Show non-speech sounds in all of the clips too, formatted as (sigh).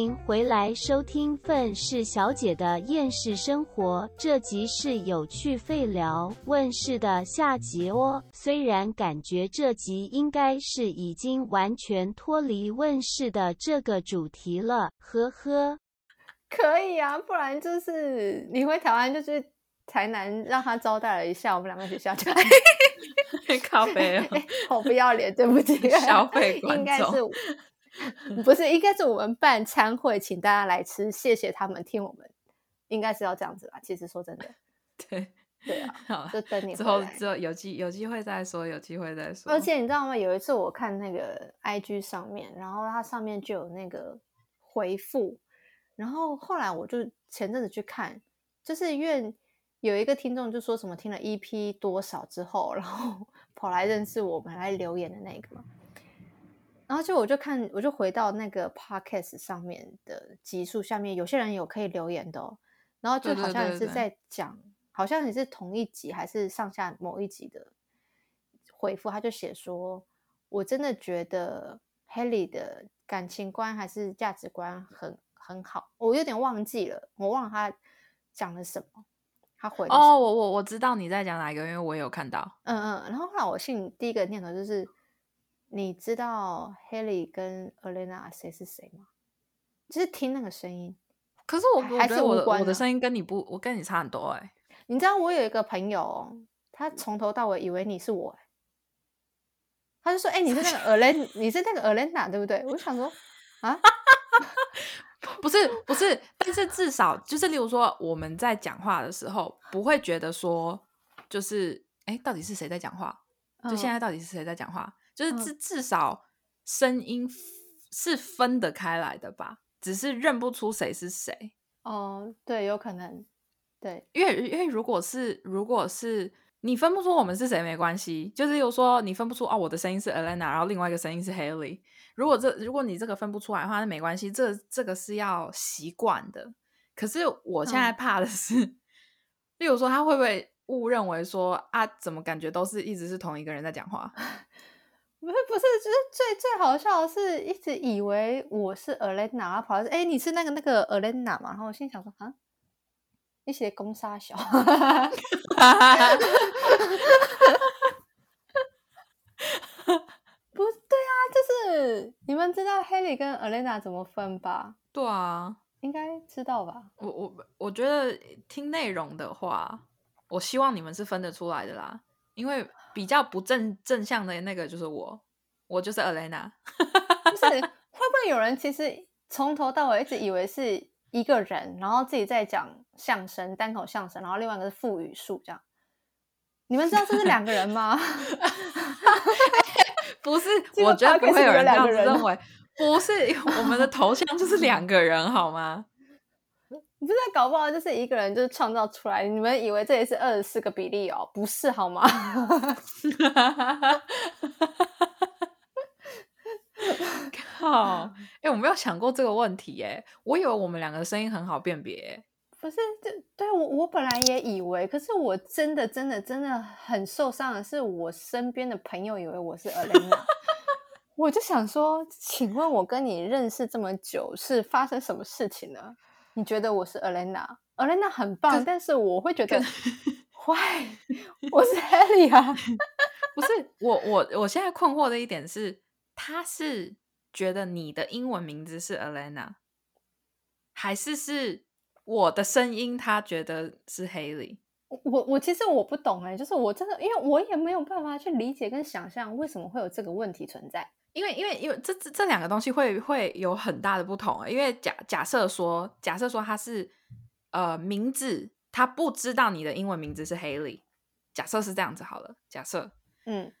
迎回来收听愤世小姐的厌世生活，这集是有趣废聊问世的下集哦。虽然感觉这集应该是已经完全脱离问世的这个主题了，呵呵。可以啊，不然就是你回台湾就去台南让他招待了一下我们两个学校，就 (laughs) 咖啡哦，(laughs) 好不要脸，对不起，消费观众 (laughs) 应该是 (laughs) 不是应该是我们办餐会，请大家来吃，谢谢他们听我们，应该是要这样子吧？其实说真的，(laughs) 对对啊，好，就等你之后之后有机有机会再说，有机会再说。而且你知道吗？有一次我看那个 IG 上面，然后它上面就有那个回复，然后后来我就前阵子去看，就是因为有一个听众就说什么听了 EP 多少之后，然后 (laughs) 跑来认识我们来留言的那个嘛，然后就我就看我就回到那个 Podcast 上面的集数下面，有些人有可以留言的、哦，然后就好像也是对对在讲，好像也是同一集还是上下某一集的回复，他就写说：“我真的觉得 Haley 的感情观还是价值观很很好。”我有点忘记了，我忘了他讲了什么。他回哦，我我我知道你在讲哪一个，因为我有看到。嗯嗯，然后后来我心里第一个念头就是，你知道 Haley 跟 Elena 谁是谁吗？就是听那个声音，可是我我还是我的啊我的声音跟你不，我跟你差很多哎、你知道我有一个朋友哦，他从头到尾以为你是我欸，他就说：“哎、你是那个 (laughs) Elena，你是那个 Elena 对不对？”我就想说啊，(laughs) 不是不是，但是至少就是，例如说我们在讲话的时候，不会觉得说就是哎，诶到底是谁在讲话？就现嗯在到底是谁在讲话？就是嗯至至少声音是分得开来的吧，只是认不出谁是谁。哦，对，有可能，对，因为因为如果是如果是你分不出我们是谁没关系，就是有说你分不出哦，我的声音是 Elena，然后另外一个声音是 Haley。如果这如果你这个分不出来的话，那没关系，这这个是要习惯的。可是我现在嗯怕的是，(laughs) 例如说他会不会误认为说啊，怎么感觉都是一直是同一个人在讲话？(laughs) 不是不是，就是最最好笑的是，一直以为我是 Elena，然后跑来说：“哎、你是那个那个 Elena 嘛？”然后我心想说：“啊，一些攻杀小。” (laughs) 不对啊，就是你们知道 Haley 跟 Elena 怎么分吧？对啊，应该知道吧？我我我觉得听内容的话，我希望你们是分得出来的啦，因为比较不正正向的那个就是我，我就是 Elena。(laughs) 不是，(laughs) 会不会有人其实从头到尾一直以为是一个人，然后自己在讲相声，单口相声，然后另外一个是副语数这样？你们知道这是两个人吗？(laughs) 不是，我觉得不会有人这样子认为。不是，我们的头像就是两个人，好吗？不是，搞不好就是一个人就是创造出来。你们以为这也是二十四个比例哦？不是好吗？靠！哎、我没有想过这个问题，哎，我以为我们两个声音很好辨别欸。不是，这对我我本来也以为，可是我真的真的真的很受伤的是，我身边的朋友以为我是 Elena，(laughs) 我就想说，请问我跟你认识这么久，是发生什么事情呢？你觉得我是 Elena？Elena 很棒，但是我会觉得，Why？我是 Haley 啊。(laughs) 不是我，我我现在困惑的一点是，他是觉得你的英文名字是 Elena，还是是我的声音他觉得是 Haley？我我其实我不懂哎、就是我真的，因为我也没有办法去理解跟想象为什么会有这个问题存在。因为因为因为这这这两个东西会会有很大的不同，因为假假设说假设说他是呃名字，他不知道你的英文名字是 Haley，假设是这样子好了，假设嗯，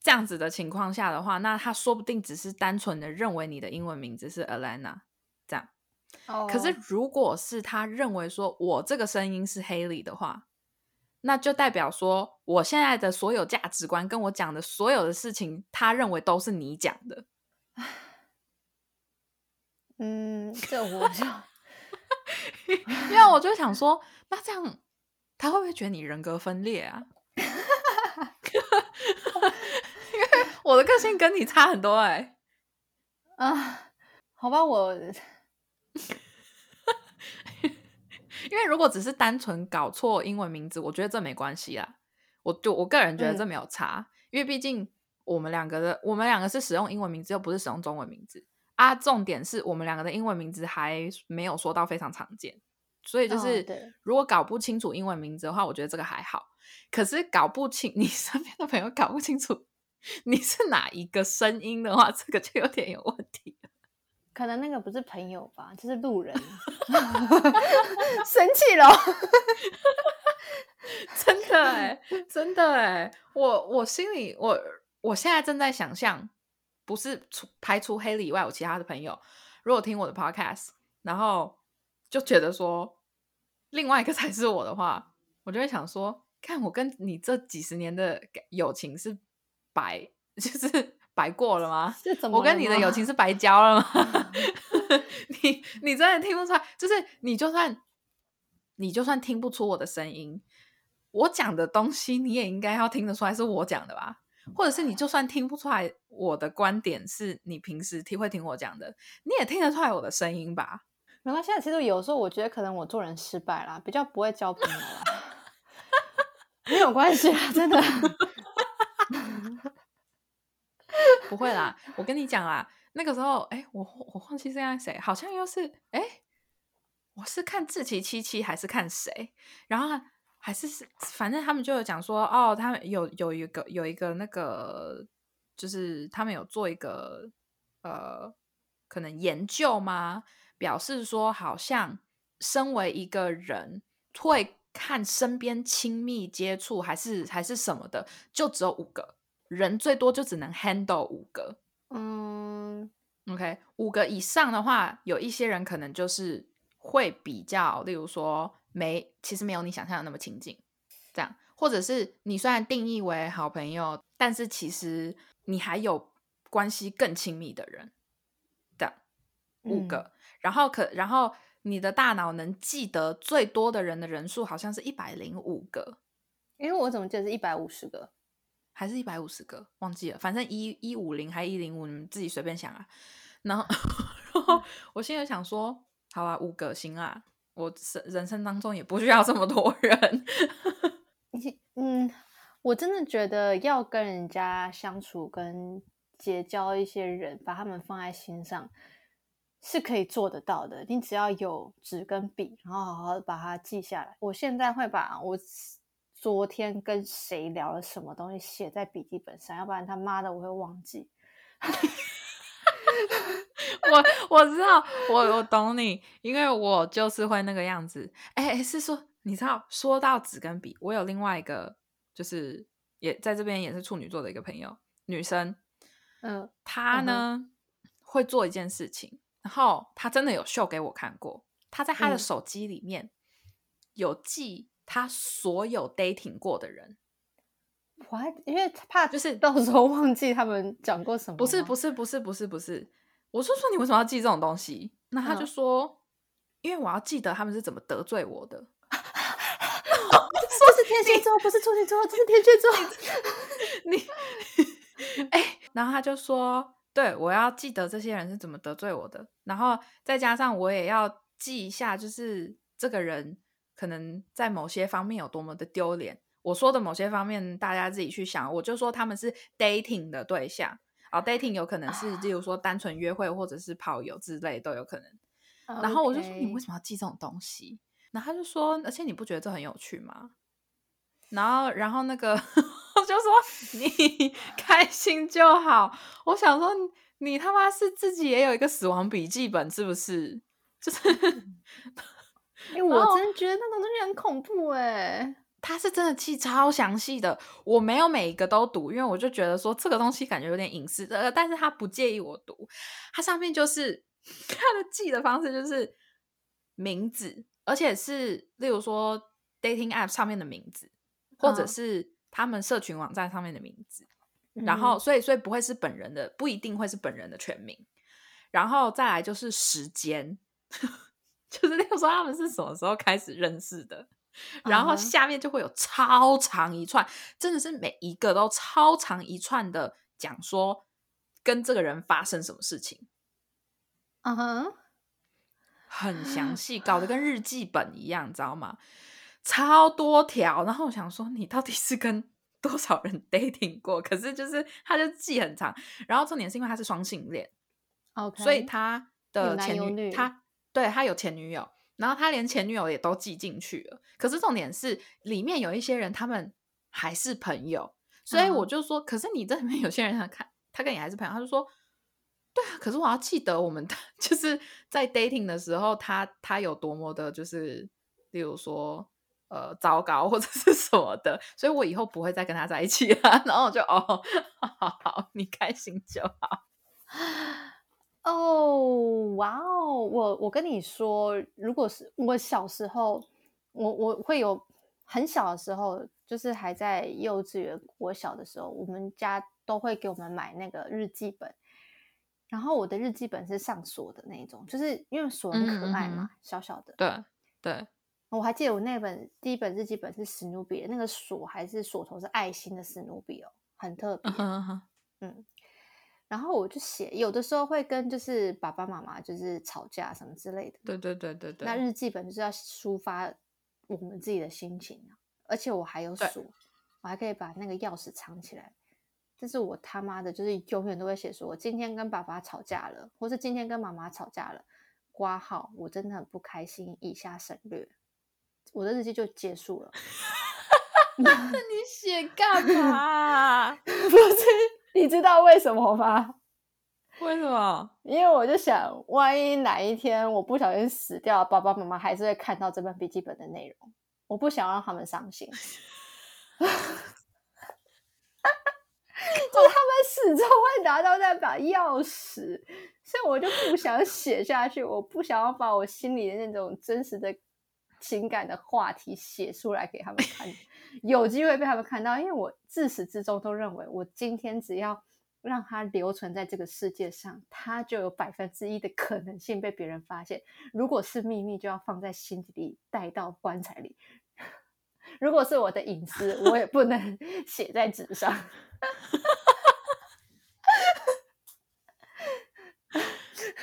这样子的情况下的话，那他说不定只是单纯的认为你的英文名字是 Alana 这样。哦可是如果是他认为说我这个声音是 Haley 的话，那就代表说我现在的所有价值观跟我讲的所有的事情，他认为都是你讲的。(sighs) 嗯，这我就 (laughs) 因为我就想说，那这样他会不会觉得你人格分裂啊？(laughs) 因为我的个性跟你差很多哎、(laughs) 啊，好吧，我因为如果只是单纯搞错英文名字，我觉得这没关系啦。我就我个人觉得这嗯没有差，因为毕竟我们两个的我们两个是使用英文名字，又不是使用中文名字啊。重点是我们两个的英文名字还没有说到非常常见，所以就哦是、对如果搞不清楚英文名字的话，我觉得这个还好。可是搞不清你身边的朋友搞不清楚你是哪一个声音的话，这个就有点有问题了。可能那个不是朋友吧，就是路人，(laughs) 生气了。(laughs) 真的哎、真的哎、我我心里我我现在正在想象，不是除排除黑里以外，我其他的朋友如果听我的 podcast，然后就觉得说另外一个才是我的话，我就会想说，看我跟你这几十年的友情是白，(laughs) 就是白过了吗？是怎么？我跟你的友情是白交了吗？(laughs) (laughs) 你你真的听不出来，就是你就算你就算听不出我的声音，我讲的东西你也应该要听得出来是我讲的吧？或者是你就算听不出来我的观点是你平时听会听我讲的，你也听得出来我的声音吧？没关系啊，其实有时候我觉得可能我做人失败啦，比较不会交朋友啦，(laughs) 没有关系啊，真的。不会啦，我跟你讲啦，那个时候，哎，我我忘记是看谁，好像又是，哎，我是看志奇七七还是看谁？然后还是是，反正他们就有讲说，哦，他们有有一个有一个那个，就是他们有做一个呃，可能研究吗？表示说，好像身为一个人会看身边亲密接触还是还是什么的，就只有五个人，最多就只能 handle 五个。嗯，OK，五个以上的话，有一些人可能就是会比较，例如说没，其实没有你想象的那么亲近，这样，或者是你虽然定义为好朋友，但是其实你还有关系更亲密的人，这样五嗯个，然后可然后你的大脑能记得最多的人的人数好像是一百零五个，因为我怎么记得是一百五十个？还是一百五十个，忘记了，反正一一五零还一零五，你们自己随便想啊。然后，然后我现在想说，好啊，五个行啊，我生人生当中也不需要这么多人。(laughs) 嗯，我真的觉得要跟人家相处、跟结交一些人，把他们放在心上，是可以做得到的。你只要有纸跟笔，然后好好把它记下来。我现在会把我昨天跟谁聊了什么东西写在笔记本上，要不然他妈的我会忘记。(laughs) 我我知道，我我懂你，因为我就是会那个样子。哎哎，是说你知道，说到纸跟笔，我有另外一个，就是也在这边也是处女座的一个朋友，女生，嗯，她呢、会做一件事情，然后她真的有秀给我看过，她在她的嗯手机里面有记她所有 dating 过的人，我还因为怕就是到时候忘记他们讲过什么。不是不是不是不是不是，我就说你为什么要记这种东西？那他就嗯说，因为我要记得他们是怎么得罪我的。说是天蝎座，不是处女座，这是天蝎座。(laughs) 你，哎、然后他就说，对我要记得这些人是怎么得罪我的，然后再加上我也要记一下，就是这个人可能在某些方面有多么的丢脸。我说的某些方面，大家自己去想。我就说他们是 dating 的对象，啊，dating 有可能是，例如说单纯约会或者是跑友之类都有可能。然后我就说你为什么要记这种东西？然后他就说，而且你不觉得这很有趣吗？然后，然后那个 (laughs) 我就说你 (laughs) 开心就好。我想说你你他妈是自己也有一个死亡笔记本是不是？就是 (laughs) 因为我真的觉得那种东西很恐怖哎、他是真的记超详细的，我没有每一个都读，因为我就觉得说这个东西感觉有点隐私呃，但是他不介意我读，他上面就是他的记的方式就是名字，而且是例如说 dating app 上面的名字，或者嗯。是他们社群网站上面的名字，嗯然后所以所以不会是本人的，不一定会是本人的全名，然后再来就是时间，(laughs) 就是那个时候他们是什么时候开始认识的。然后下面就会有超长一串，真的是每一个都超长一串的讲说跟这个人发生什么事情，嗯哼，很详细，搞得跟日记本一样，你知道吗？超多条。然后我想说，你到底是跟多少人 (laughs) dating 过？可是就是他就记很长。然后重点是因为他是双性恋，OK，所以他的前女有女他对他有前女友，然后他连前女友也都记进去了。可是重点是里面有一些人他们还是朋友，所以我嗯就说，可是你这里面有些人他看他跟你还是朋友，他就说。对啊，可是我要记得我们 (laughs) 就是在 dating 的时候，他他有多么的，就是例如说呃糟糕或者是什么的，所以我以后不会再跟他在一起了。(laughs) 然后我就哦，(laughs) 好好，你开心就好。哦，哇哦！我我跟你说，如果是我小时候，我我会有很小的时候，就是还在幼稚园、国小的时候，我们家都会给我们买那个日记本。然后我的日记本是上锁的那一种，就是因为锁很可爱嘛，嗯嗯小小的。对对，我还记得我那本第一本日记本是史努比的，那个锁还是锁头是爱心的史努比哦，很特别。嗯，然后我就写，有的时候会跟就是爸爸妈妈就是吵架什么之类的。对对对对对。那日记本就是要抒发我们自己的心情啊，而且我还有对锁，我还可以把那个钥匙藏起来。这是我他妈的，就是永远都会写说，我今天跟爸爸吵架了，或是今天跟妈妈吵架了，挂号，我真的很不开心，以下省略。我的日记就结束了。(laughs) 那你写干嘛？(laughs) 不是，你知道为什么吗？(laughs) 为什么？因为我就想，万一哪一天我不小心死掉，爸爸妈妈还是会看到这本笔记本的内容，我不想让他们伤心。(laughs) 就是他们始终会拿到那把钥匙，所以我就不想写下去，我不想要把我心里的那种真实的情感的话题写出来给他们看，有机会被他们看到，因为我自始至终都认为，我今天只要让它留存在这个世界上，它就有百分之一的可能性被别人发现。如果是秘密，就要放在心底里，带到棺材里。(laughs) 如果是我的隐私，我也不能 (laughs) 写在纸上。(laughs)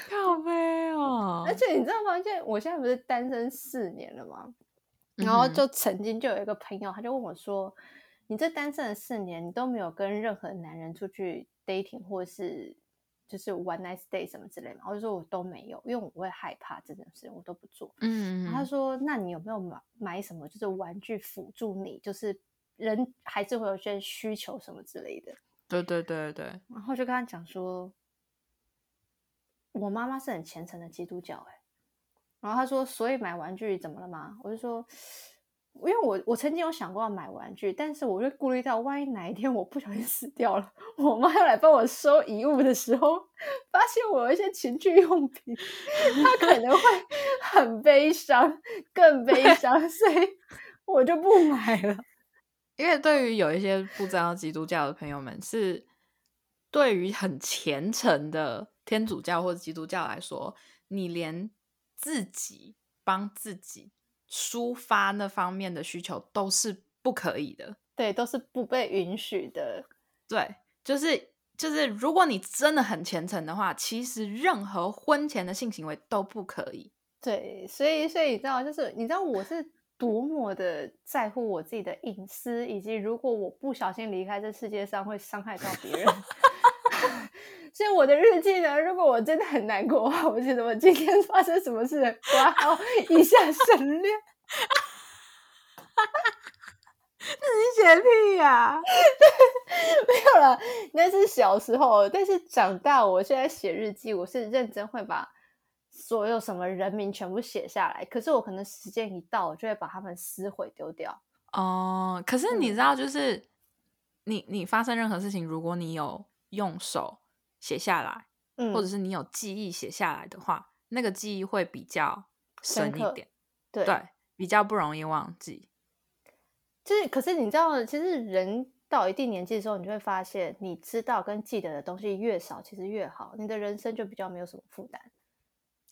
靠背哦而且你知道吗？现在我现在不是单身四年了吗？然后就曾经就有一个朋友，他就问我说：“你这单身了四年，你都没有跟任何男人出去 dating 或是就是 one night stay 什么之类嘛？”我就说我都没有，因为我会害怕这件事情，我都不做。嗯，然后他说：“那你有没有买买什么就是玩具辅助你？就是人还是会有些需求什么之类的。”对对对对，然后就跟他讲说，我妈妈是很虔诚的基督教、欸，然后他说，所以买玩具怎么了嘛？我就说，因为我我曾经有想过要买玩具，但是我就顾虑到，万一哪一天我不小心死掉了，我妈要来帮我收遗物的时候，发现我有一些情趣用品，她可能会很悲伤，更悲 (laughs) 伤，所以我就不买了。(laughs) 因为对于有一些不知道基督教的朋友们，是对于很虔诚的天主教或者基督教来说，你连自己帮自己抒发那方面的需求都是不可以的。对，都是不被允许的。对，就是就是，如果你真的很虔诚的话，其实任何婚前的性行为都不可以。对，所以所以你知道，就是你知道我是多么的在乎我自己的隐私，以及如果我不小心离开这世界上会伤害到别人。(laughs) 所以我的日记呢，如果我真的很难过的话，我觉得我今天发生什么事，挂号以下省略。那你写屁呀、(laughs) 没有了，那是小时候，但是长大，我现在写日记，我是认真会把所有什么人名全部写下来。可是我可能时间一到，我就会把他们撕毁丢掉。哦，可是你嗯知道，就是、你你发生任何事情，如果你有用手写下来，嗯，或者是你有记忆写下来的话，那个记忆会比较深一点，对对，比较不容易忘记。就是，可是你知道，其实人到一定年纪的时候，你就会发现，你知道跟记得的东西越少，其实越好，你的人生就比较没有什么负担。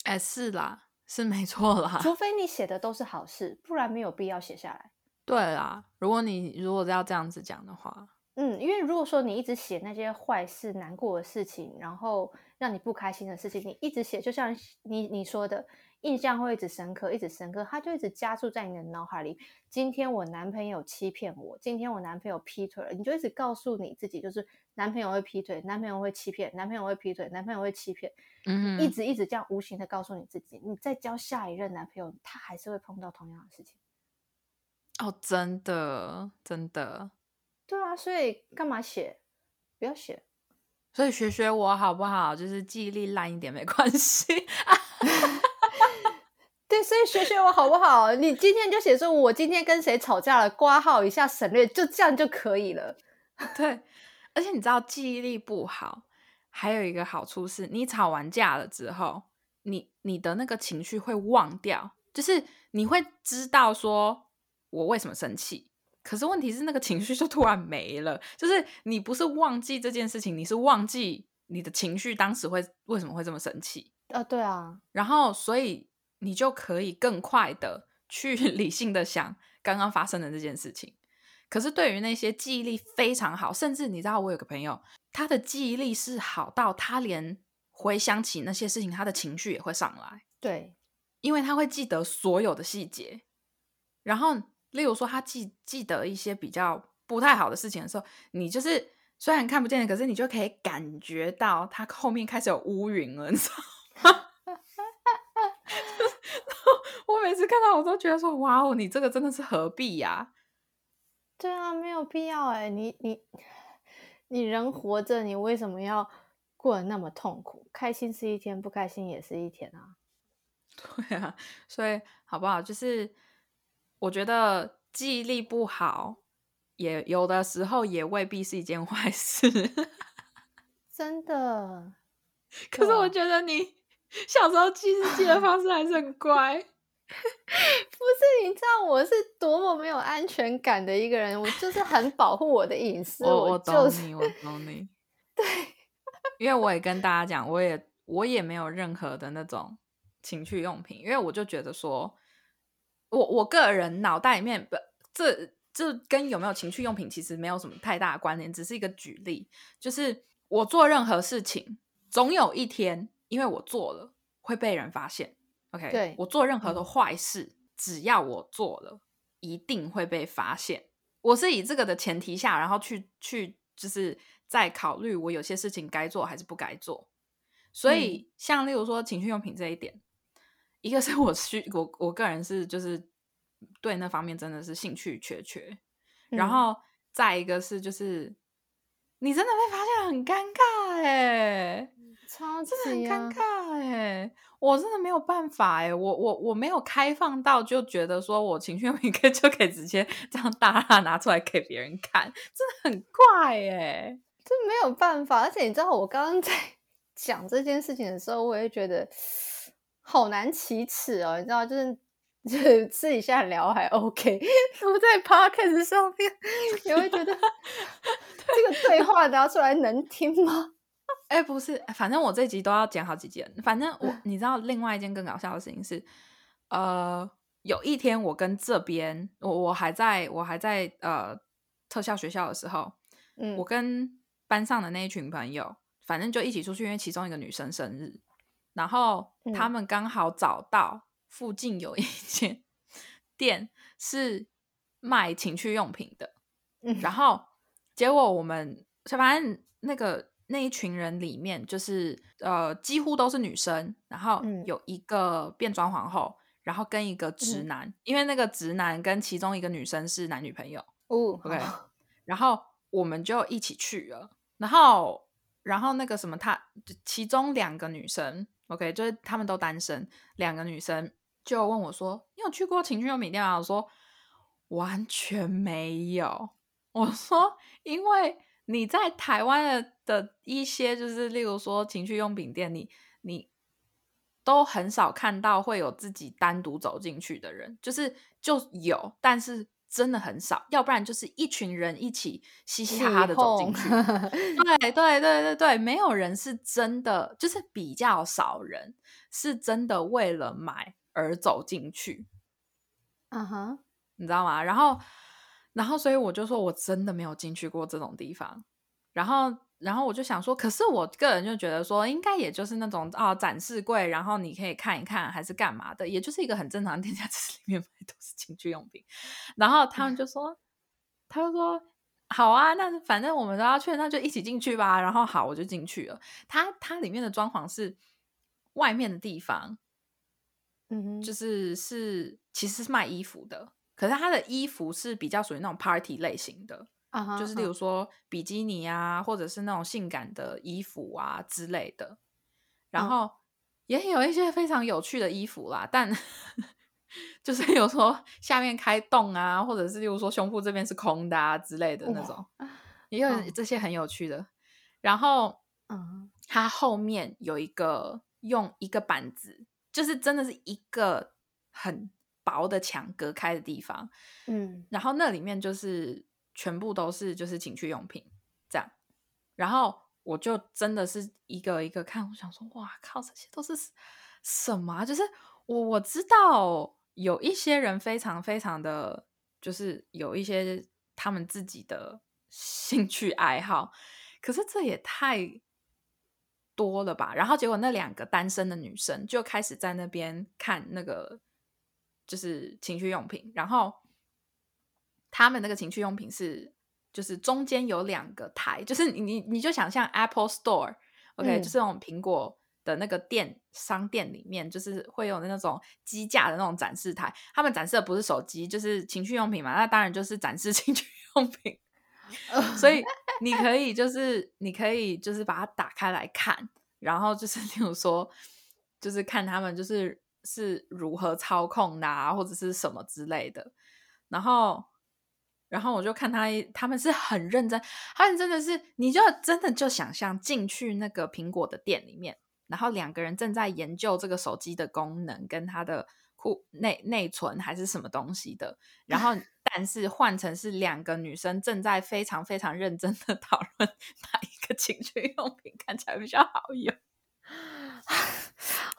哎，是啦，是没错啦，除非你写的都是好事，不然没有必要写下来。对啦。如果你如果要这样子讲的话，嗯，因为如果说你一直写那些坏事、难过的事情，然后让你不开心的事情，你一直写，就像你你说的，印象会一直深刻，一直深刻，它就一直加注在你的脑海里。今天我男朋友欺骗我，今天我男朋友劈腿了，你就一直告诉你自己，就是男朋友会劈腿，男朋友会欺骗，男朋友会劈腿，男朋友会欺骗，嗯哼，一直一直这样无形的告诉你自己，你再交下一任男朋友，他还是会碰到同样的事情。哦，真的真的，对啊，所以干嘛写？不要写。所以学学我好不好？就是记忆力烂一点没关系。(laughs) 对，所以学学我好不好？你今天就写说我今天跟谁吵架了，挂号一下省略，就这样就可以了。对，而且你知道记忆力不好，还有一个好处是，你吵完架了之后，你你的那个情绪会忘掉，就是你会知道说我为什么生气，可是问题是那个情绪就突然没了，就是你不是忘记这件事情，你是忘记你的情绪当时会为什么会这么生气，啊，对啊，然后所以你就可以更快的去 (laughs) 理性的想刚刚发生的这件事情。可是对于那些记忆力非常好，甚至你知道，我有个朋友，他的记忆力是好到他连回想起那些事情，他的情绪也会上来，对，因为他会记得所有的细节。然后，例如说，他记记得一些比较不太好的事情的时候，你就是虽然看不见，可是你就可以感觉到他后面开始有乌云了，你知道吗？(laughs) 我每次看到我都觉得说，哇哦，你这个真的是何必呀、对啊，没有必要哎、你你你人活着，你为什么要过得那么痛苦？开心是一天，不开心也是一天啊。(laughs) 对啊，所以好不好？就是我觉得记忆力不好，也有的时候也未必是一件坏事。(laughs) 真的，可是我觉得你小时候记日记的方式还是很乖。(laughs) 不是你知道我是多么没有安全感的一个人，我就是很保护我的隐私，我我懂你，我懂你。(laughs) 对，因为我也跟大家讲，我也我也没有任何的那种情趣用品，因为我就觉得说，我我个人脑袋里面不这这跟有没有情趣用品其实没有什么太大的关联，只是一个举例，就是我做任何事情，总有一天因为我做了会被人发现。OK，对我做任何的嗯坏事，只要我做了，一定会被发现。我是以这个的前提下，然后去去就是在考虑我有些事情该做还是不该做。所以，像例如说情趣用品这一点，一个是我需我我个人是就是对那方面真的是兴趣缺缺，然嗯。后再一个是就是你真的被发现很尴尬哎、超真的很尴，尬哎、我真的没有办法哎、我我我没有开放到就觉得说我情绪敏感就可以直接这样大大拿出来给别人看，真的很怪哎、这没有办法。而且你知道，我刚刚在 (laughs) 讲这件事情的时候，我也觉得好难启齿哦。你知道，就是 (laughs) 就是私底下聊还 OK，(laughs) 我在 podcast 上面，你会觉得 (laughs) 这个对话拿出来能听吗？哎、不是，反正我这集都要讲好几件。反正我，你知道，另外一件更搞笑的事情是，呃，有一天我跟这边，我我还在我还在呃特效学校的时候，嗯我跟班上的那一群朋友，反正就一起出去，因为其中一个女生生日，然后他嗯。们刚好找到附近有一间店是卖情趣用品的，嗯。然后结果我们反正那个那一群人里面，就是呃几乎都是女生，然后嗯。有一个变装皇后，然后跟一个直嗯。男，因为那个直男跟其中一个女生是男女朋友哦，OK，然后我们就一起去了，然后然后那个什么他，其中两个女生，OK，就是他们都单身，两个女生就问我说：“你有去过情趣用品店吗？”我说：“完全没有。”我说：“因为你在台湾的的一些，就是例如说情趣用品店，你你都很少看到会有自己单独走进去的人，就是就有，但是真的很少，要不然就是一群人一起嘻嘻哈哈的走进去。(laughs) 对对对对对，没有人是真的，就是比较少人是真的为了买而走进去，嗯哼，你知道吗？然后，然后，所以我就说我真的没有进去过这种地方。然后然后我就想说，可是我个人就觉得说，应该也就是那种哦展示柜，然后你可以看一看，还是干嘛的，也就是一个很正常的店家，只是里面卖都是情趣用品。然后他们就说，他就说好啊，那反正我们都要去，那就一起进去吧。然后好，我就进去了。它它里面的装潢是外面的地方，嗯哼，就是是其实是卖衣服的，可是它的衣服是比较属于那种 party 类型的。啊哈，就是例如说比基尼啊，或者是那种性感的衣服啊之类的，然嗯。后也有一些非常有趣的衣服啦，但 (laughs) 就是有说下面开洞啊，或者是例如说胸部这边是空的啊之类的那种，也有嗯。这些很有趣的。然后嗯。它后面有一个用一个板子，就是真的是一个很薄的墙隔开的地方，嗯。然后那里面就是全部都是就是情趣用品这样，然后我就真的是一个一个看，我想说，哇靠，这些都是什么？就是我我知道有一些人非常非常的，就是有一些他们自己的兴趣爱好，可是这也太多了吧？然后结果那两个单身的女生就开始在那边看那个就是情趣用品，然后他们那个情趣用品是就是中间有两个台，就是你你你就想象 Apple Store，OK，、嗯就是那种苹果的那个店商店里面，就是会有那种机架的那种展示台，他们展示的不是手机，就是情趣用品嘛，那当然就是展示情趣用品。(laughs) 所以你可以就是你可以就是把它打开来看，然后就是 (laughs) 例如说，就是看他们就是是如何操控的啊，或者是什么之类的。然后，然后我就看他他们是很认真，他们真的是，你就真的就想象进去那个苹果的店里面，然后两个人正在研究这个手机的功能跟它的库内内存还是什么东西的，然后 (laughs) 但是换成是两个女生正在非常非常认真的 (laughs) 讨论哪一个情趣用品看起来比较好用。(laughs)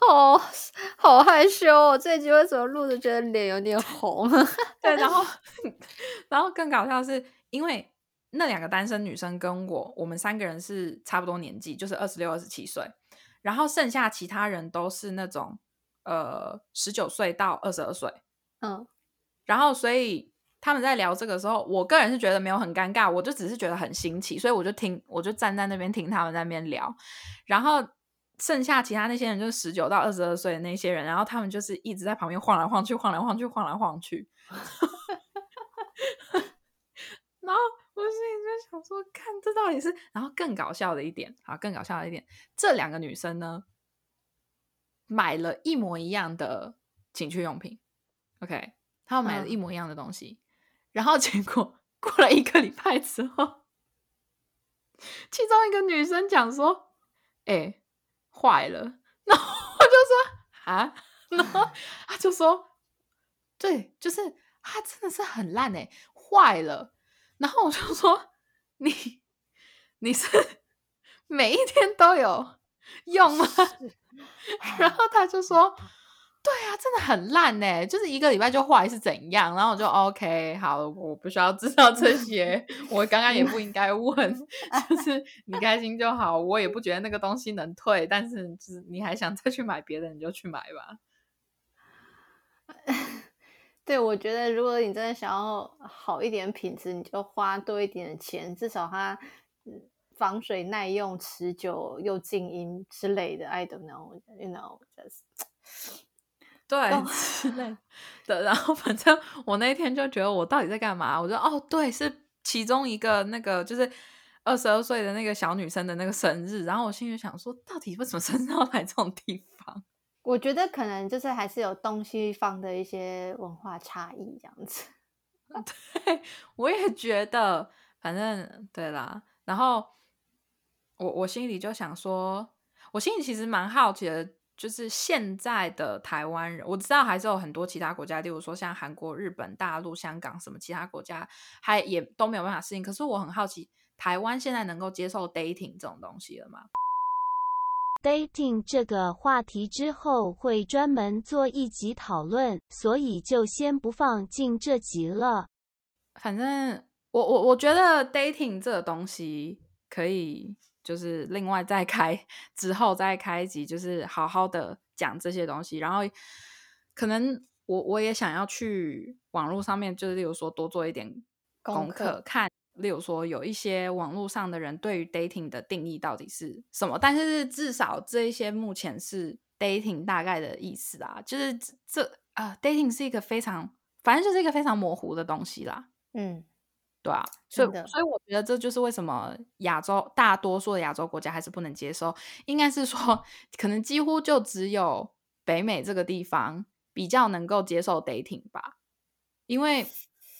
哦，(laughs) 好害羞哦！这一集为什么录着觉得脸有点红？(laughs) 对，然后 (laughs) 然后更搞笑的是，因为那两个单身女生跟我，我们三个人是差不多年纪，就是二十六、二十七岁，然后剩下其他人都是那种呃十九岁到二十二岁，嗯然后所以他们在聊这个时候，我个人是觉得没有很尴尬，我就只是觉得很新奇，所以我就听，我就站在那边听他们在那边聊，然后剩下其他那些人就是十九到二十二岁的那些人，然后他们就是一直在旁边晃来晃去，晃来晃去，晃来晃去，(laughs) 然后我心里就想说，看这到底是，然后更搞笑的一点，好，更搞笑的一点，这两个女生呢买了一模一样的情趣用品，OK。他们买了嗯一模一样的东西，然后结果过了一个礼拜之后，(laughs) 其中一个女生讲说：“哎、坏了。”然后我就说：“啊？”然后他就说：“对，就是他真的是很烂哎、坏了。”然后我就说：“你你是每一天都有用吗？” (laughs) 然后他就说。对啊，真的很烂呢，就是一个礼拜就坏是怎样？然后我就 OK，好，我不需要知道这些，(laughs) 我刚刚也不应该问，(laughs) 就是你开心就好，我也不觉得那个东西能退，但是就是你还想再去买别的，你就去买吧。(laughs) 对，我觉得如果你真的想要好一点品质，你就花多一点钱，至少它防水耐用、持久又静音之类的。I don't know，you know，just 对哦之类的，(laughs) 然后反正我那一天就觉得我到底在干嘛？我说哦，对，是其中一个那个就是二十二岁的那个小女生的那个生日，然后我心里就想说，到底为什么生日要来这种地方？(laughs) 我觉得可能就是还是有东西方的一些文化差异这样子。(laughs) 对，我也觉得，反正对啦。然后我我心里就想说，我心里其实蛮好奇的，就是现在的台湾人，我知道还是有很多其他国家，例如说像韩国、日本、大陆、香港什么其他国家，还也都没有办法适应。可是我很好奇，台湾现在能够接受 dating 这种东西了吗？dating 这个话题之后会专门做一集讨论，所以就先不放进这集了。反正我我我觉得 dating 这个东西可以就是另外再开之后再开一集，就是好好的讲这些东西。然后可能我我也想要去网络上面，就是例如说多做一点功课，看例如说有一些网络上的人对于 dating 的定义到底是什么。但是至少这一些目前是 dating 大概的意思啊，就是这啊 dating 是一个非常反正就是一个非常模糊的东西啦。嗯。对啊，所以所以我觉得这就是为什么亚洲大多数的亚洲国家还是不能接受，应该是说可能几乎就只有北美这个地方比较能够接受 dating 吧，因为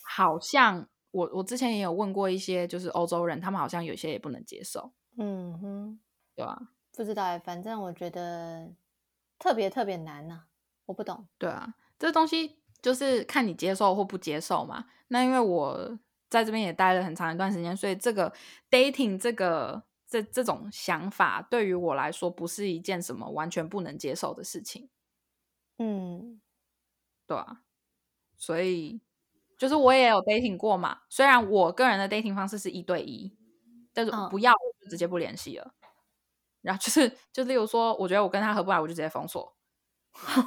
好像我我之前也有问过一些就是欧洲人，他们好像有些也不能接受，嗯哼，对啊？不知道哎，反正我觉得特别特别难呐，我不懂。对啊，这东西就是看你接受或不接受嘛。那因为我。在这边也待了很长一段时间，所以这个 dating 这个这这种想法对于我来说不是一件什么完全不能接受的事情。嗯，对啊，所以就是我也有 dating 过嘛。虽然我个人的 dating 方式是一对一，但是不要我就直接不联系了。然后就是就例如说，我觉得我跟他合不来，我就直接封锁，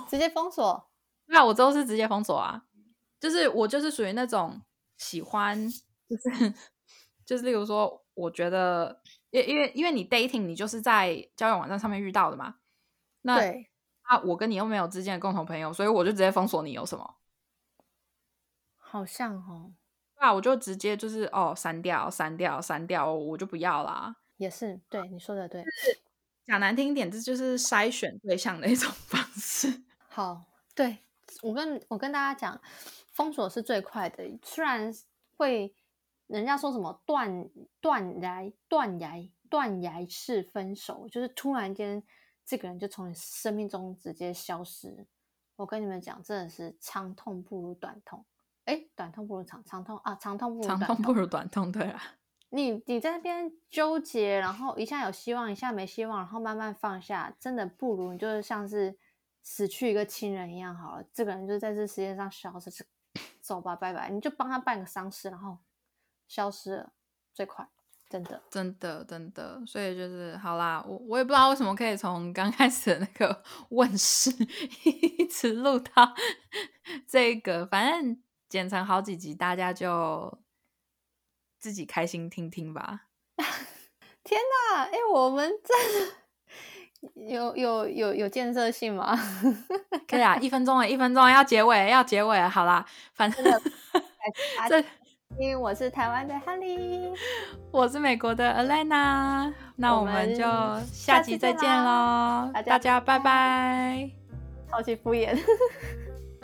直接封锁。(laughs) 那我都是直接封锁啊。就是我就是属于那种。喜欢就 (laughs) 是就是，例如说，我觉得，因因为因为你 dating，你就是在交友网站上面遇到的嘛。那啊，我跟你又没有之间的共同朋友，所以我就直接封锁你。有什么？好像哦，对啊，我就直接就是哦，删掉，删掉，删掉，我就不要啦。也是，对你说的对。讲难听一点，这就是筛选对象的一种方式。(laughs) 好，对我跟我跟大家讲。封锁是最快的，虽然会人家说什么断断崖断崖断崖式分手，就是突然间这个人就从你生命中直接消失。我跟你们讲，真的是长痛不如短痛。哎，短痛不如长长痛啊，长痛不如长痛不如短痛，对啊。你你在那边纠结，然后一下有希望，一下没希望，然后慢慢放下，真的不如你就是像是死去一个亲人一样好了。这个人就在这世界上消失。走吧，拜拜！你就帮他办个丧事，然后消失了，最快，真的，真的，真的。所以就是好啦，我我也不知道为什么可以从刚开始的那个 (laughs) 问世一直录到 (laughs) 这个，反正剪成好几集，大家就自己开心听听吧。(laughs) 天哪，哎，我们这。有有有有建设性吗？(laughs) 可以啊，一分钟了，一分钟要结尾，要结尾，好啦，反正 (laughs) 这 (laughs) 因为我是台湾的 Holly，我是美国的 Alana，那我们就下期再见喽，大家拜拜。超级敷衍，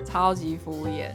超级敷衍。